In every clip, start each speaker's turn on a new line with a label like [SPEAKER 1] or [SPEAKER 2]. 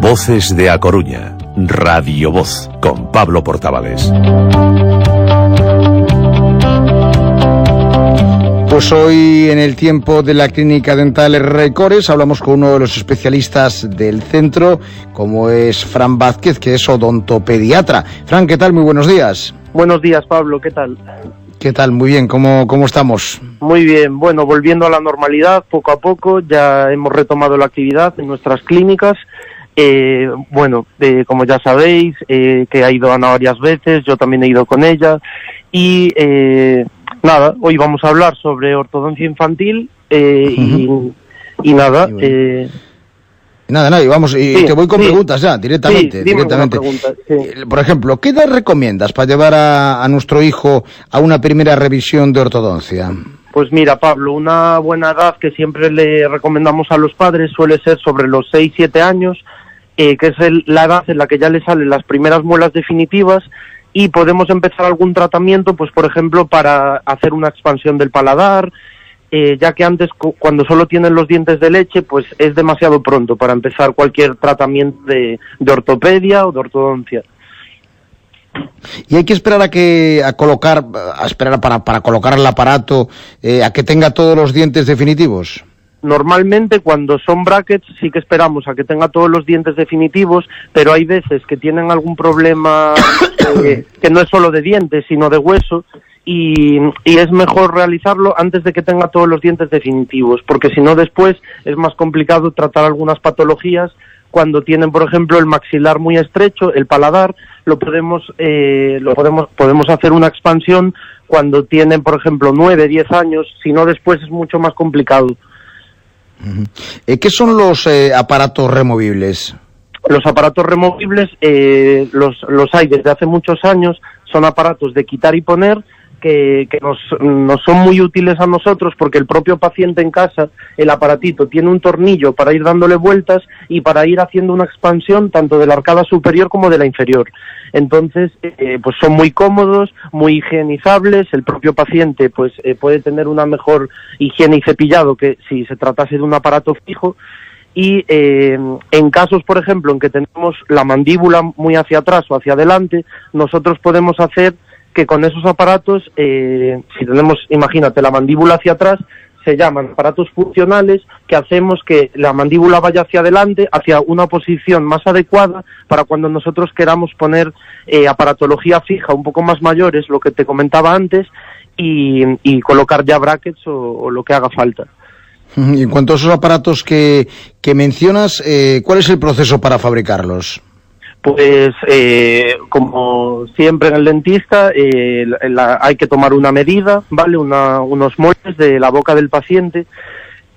[SPEAKER 1] Voces de A Coruña, Radio Voz, con Pablo Portavales.
[SPEAKER 2] Pues hoy en el tiempo de la clínica dental Recores hablamos con uno de los especialistas del centro, como es Fran Vázquez, que es odontopediatra. Fran, ¿qué tal? Muy buenos días.
[SPEAKER 3] Buenos días, Pablo, ¿qué tal?
[SPEAKER 2] ¿Qué tal? Muy bien, ¿cómo, cómo estamos?
[SPEAKER 3] Muy bien, bueno, volviendo a la normalidad poco a poco, ya hemos retomado la actividad en nuestras clínicas. Eh, bueno, eh, como ya sabéis, eh, que ha ido Ana varias veces, yo también he ido con ella. Y nada, hoy vamos a hablar sobre ortodoncia infantil y, y, nada.
[SPEAKER 2] Nada, nada, y vamos, y te voy con preguntas ya, directamente. directamente. Por ejemplo, ¿qué edad recomiendas para llevar a, nuestro hijo a una primera revisión de ortodoncia?
[SPEAKER 3] Pues mira, Pablo, una buena edad que siempre le recomendamos a los padres suele ser sobre los 6-7 años, eh, que es la edad en la que ya le salen las primeras muelas definitivas y podemos empezar algún tratamiento, pues por ejemplo, para hacer una expansión del paladar, eh, ya que antes cuando solo tienen los dientes de leche, pues es demasiado pronto para empezar cualquier tratamiento de, ortopedia o de ortodoncia.
[SPEAKER 2] Y hay que esperar a que a colocar, a esperar para, para colocar el aparato, eh, a que tenga todos los dientes definitivos.
[SPEAKER 3] Normalmente cuando son brackets sí que esperamos a que tenga todos los dientes definitivos, pero hay veces que tienen algún problema eh, que no es solo de dientes, sino de hueso y, es mejor realizarlo antes de que tenga todos los dientes definitivos, porque si no después es más complicado tratar algunas patologías cuando tienen, por ejemplo, el maxilar muy estrecho, el paladar, lo podemos, eh, lo podemos, podemos hacer una expansión cuando tienen, por ejemplo, nueve, diez años, si no después es mucho más complicado.
[SPEAKER 2] Eh, ¿Qué son los eh, aparatos removibles?
[SPEAKER 3] Los aparatos removibles los, los hay desde hace muchos años, son aparatos de quitar y poner que, nos, son muy útiles a nosotros porque el propio paciente en casa, el aparatito, tiene un tornillo para ir dándole vueltas y para ir haciendo una expansión tanto de la arcada superior como de la inferior. Entonces, eh, pues son muy cómodos, muy higienizables, el propio paciente pues eh, puede tener una mejor higiene y cepillado que si se tratase de un aparato fijo y eh, en casos, por ejemplo, en que tenemos la mandíbula muy hacia atrás o hacia adelante, nosotros podemos hacer que con esos aparatos, eh, si tenemos, imagínate, la mandíbula hacia atrás, se llaman aparatos funcionales que hacemos que la mandíbula vaya hacia adelante, hacia una posición más adecuada para cuando nosotros queramos poner eh, aparatología fija un poco más mayores, lo que te comentaba antes, y, colocar ya brackets o, lo que haga falta.
[SPEAKER 2] Y en cuanto a esos aparatos que, que mencionas, eh, ¿cuál es el proceso para fabricarlos?
[SPEAKER 3] Pues eh, como siempre en el dentista eh, hay que tomar una medida, ¿vale? unos moldes de la boca del paciente,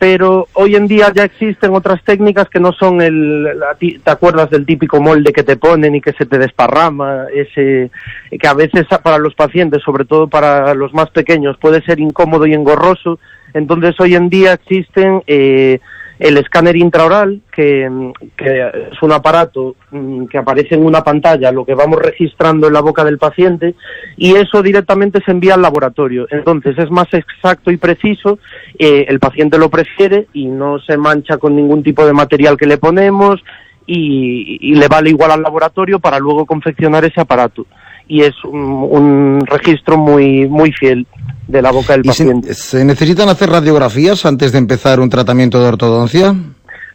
[SPEAKER 3] pero hoy en día ya existen otras técnicas que no son el, ¿te acuerdas del típico molde que te ponen y que se te desparrama? Ese, que a veces para los pacientes, sobre todo para los más pequeños, puede ser incómodo y engorroso. Entonces hoy en día existen eh, el escáner intraoral, que, es un aparato mm, que aparece en una pantalla, lo que vamos registrando en la boca del paciente, y eso directamente se envía al laboratorio. Entonces es más exacto y preciso, eh, el paciente lo prefiere y no se mancha con ningún tipo de material que le ponemos y, le vale igual al laboratorio para luego confeccionar ese aparato. Y es un, registro muy, muy fiel de la boca del paciente.
[SPEAKER 2] Se, necesitan hacer radiografías antes de empezar un tratamiento de ortodoncia?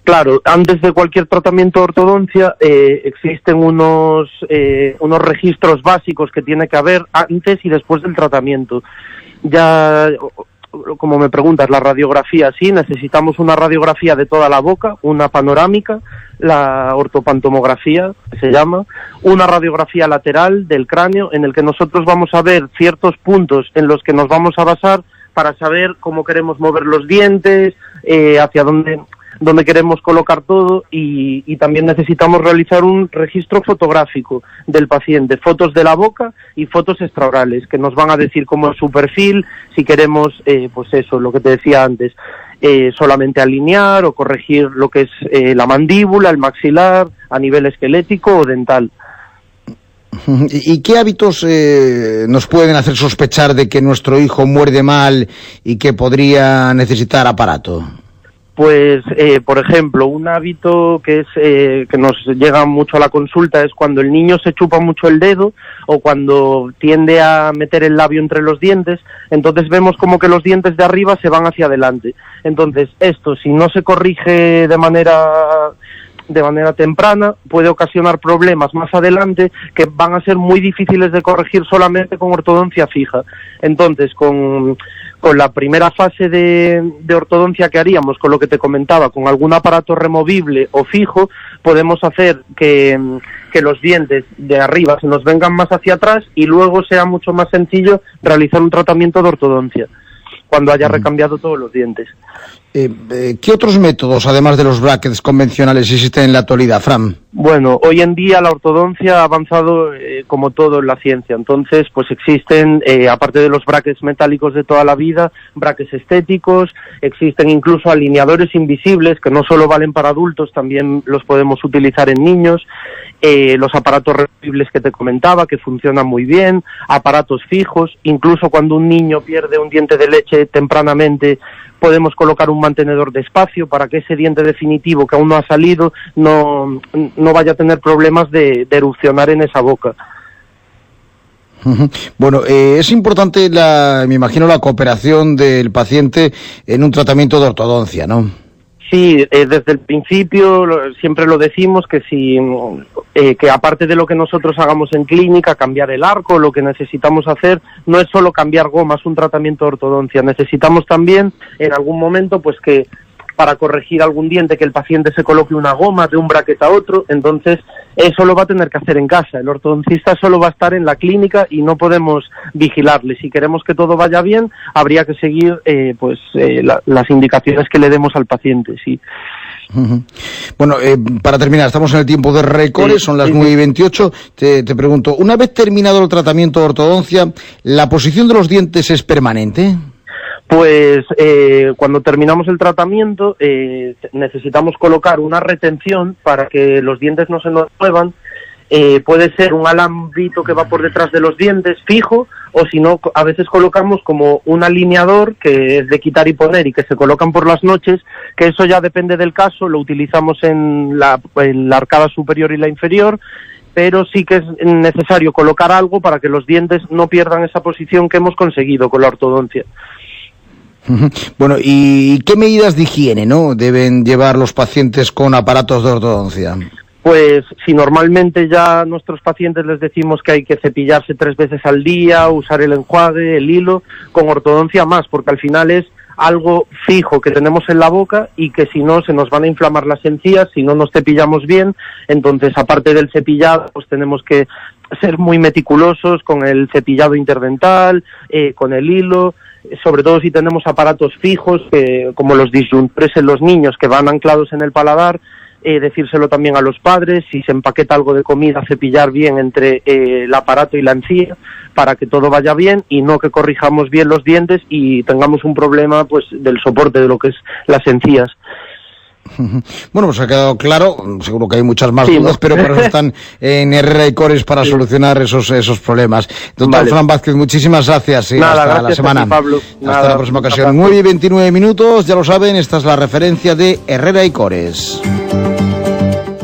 [SPEAKER 3] Claro, antes de cualquier tratamiento de ortodoncia eh, existen unos, eh, unos registros básicos que tiene que haber antes y después del tratamiento. Ya, como me preguntas, la radiografía, sí, necesitamos una radiografía de toda la boca, una panorámica, la ortopantomografía, que se llama, una radiografía lateral del cráneo en el que nosotros vamos a ver ciertos puntos en los que nos vamos a basar para saber cómo queremos mover los dientes, eh, hacia dónde, dónde queremos colocar todo y, y, también necesitamos realizar un registro fotográfico del paciente, fotos de la boca y fotos extraorales que nos van a decir cómo es su perfil, si queremos, eh, pues eso, lo que te decía antes, eh, solamente alinear o corregir lo que es eh, la mandíbula, el maxilar, a nivel esquelético o dental.
[SPEAKER 2] ¿Y qué hábitos eh, nos pueden hacer sospechar de que nuestro hijo muerde mal y que podría necesitar aparato?
[SPEAKER 3] Pues, eh, por ejemplo, un hábito que es eh, que nos llega mucho a la consulta es cuando el niño se chupa mucho el dedo o cuando tiende a meter el labio entre los dientes, entonces vemos como que los dientes de arriba se van hacia adelante. Entonces, esto, si no se corrige de manera de manera temprana puede ocasionar problemas más adelante que van a ser muy difíciles de corregir solamente con ortodoncia fija. Entonces, con, con la primera fase de, de, ortodoncia que haríamos, con lo que te comentaba, con algún aparato removible o fijo, podemos hacer que, que los dientes de arriba se nos vengan más hacia atrás y luego sea mucho más sencillo realizar un tratamiento de ortodoncia cuando haya recambiado todos los dientes.
[SPEAKER 2] Eh, eh, ¿Qué otros métodos, además de los brackets convencionales, existen en la actualidad, Fran?
[SPEAKER 3] Bueno, hoy en día la ortodoncia ha avanzado eh, como todo en la ciencia. Entonces, pues existen, eh, aparte de los brackets metálicos de toda la vida, brackets estéticos, existen incluso alineadores invisibles que no solo valen para adultos, también los podemos utilizar en niños. Eh, los aparatos removibles que te comentaba, que funcionan muy bien, aparatos fijos, incluso cuando un niño pierde un diente de leche tempranamente, podemos colocar un mantenedor de espacio para que ese diente definitivo que aún no ha salido no, no vaya a tener problemas de, de erupcionar en esa boca.
[SPEAKER 2] Bueno, eh, es importante, la, me imagino, la cooperación del paciente en un tratamiento de ortodoncia, ¿no?
[SPEAKER 3] Sí, eh, desde el principio siempre lo decimos que si eh, que aparte de lo que nosotros hagamos en clínica, cambiar el arco, lo que necesitamos hacer no es solo cambiar gomas, un tratamiento de ortodoncia, necesitamos también en algún momento pues que para corregir algún diente que el paciente se coloque una goma de un bracket a otro, entonces eso lo va a tener que hacer en casa. El ortodoncista solo va a estar en la clínica y no podemos vigilarle. Si queremos que todo vaya bien, habría que seguir eh, pues eh, la, las indicaciones que le demos al paciente, sí.
[SPEAKER 2] Uh -huh. Bueno, eh, para terminar, estamos en el tiempo de récords, sí, son las sí, 9 y 28. Te, te pregunto, una vez terminado el tratamiento de ortodoncia, ¿la posición de los dientes es permanente?
[SPEAKER 3] Pues eh, cuando terminamos el tratamiento eh, necesitamos colocar una retención para que los dientes no se nos muevan. Eh, puede ser un alambrito que va por detrás de los dientes fijo o si no a veces colocamos como un alineador que es de quitar y poner y que se colocan por las noches que eso ya depende del caso lo utilizamos en la arcada superior y la inferior pero sí que es necesario colocar algo para que los dientes no pierdan esa posición que hemos conseguido con la ortodoncia.
[SPEAKER 2] Bueno, ¿y qué medidas de higiene no deben llevar los pacientes con aparatos de ortodoncia?
[SPEAKER 3] Pues si normalmente ya a nuestros pacientes les decimos que hay que cepillarse tres veces al día, usar el enjuague, el hilo, con ortodoncia más, porque al final es algo fijo que tenemos en la boca y que si no se nos van a inflamar las encías, si no nos cepillamos bien, entonces aparte del cepillado pues tenemos que ser muy meticulosos con el cepillado interdental, eh, con el hilo, sobre todo si tenemos aparatos fijos, como los disyuntores en los niños que van anclados en el paladar, eh, decírselo también a los padres, si se empaqueta algo de comida, cepillar bien entre eh, el aparato y la encía para que todo vaya bien y no que corrijamos bien los dientes y tengamos un problema pues del soporte de lo que es las encías.
[SPEAKER 2] Bueno, pues ha quedado claro, seguro que hay muchas más sí, dudas, ¿no? pero para eso están en Herrera y Cores para sí. solucionar esos, esos problemas. Doctor vale. Fran Vázquez, muchísimas gracias.
[SPEAKER 3] Nada,
[SPEAKER 2] hasta
[SPEAKER 3] gracias
[SPEAKER 2] la semana.
[SPEAKER 3] Ti, Pablo.
[SPEAKER 2] Hasta la próxima ocasión. 9 y 29 minutos, ya lo saben, esta es la referencia de Herrera y Cores.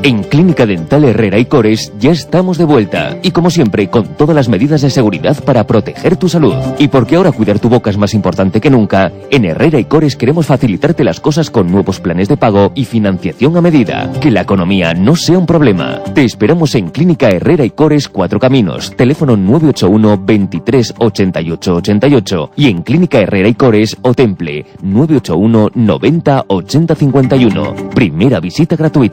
[SPEAKER 4] En Clínica Dental Herrera y Cores ya estamos de vuelta y como siempre con todas las medidas de seguridad para proteger tu salud. Y porque ahora cuidar tu boca es más importante que nunca, en Herrera y Cores queremos facilitarte las cosas con nuevos planes de pago y financiación a medida. Que la economía no sea un problema. Te esperamos en Clínica Herrera y Cores Cuatro Caminos, teléfono 981 23 88 88 y en Clínica Herrera y Cores o Temple 981 90 80 51. Primera visita gratuita.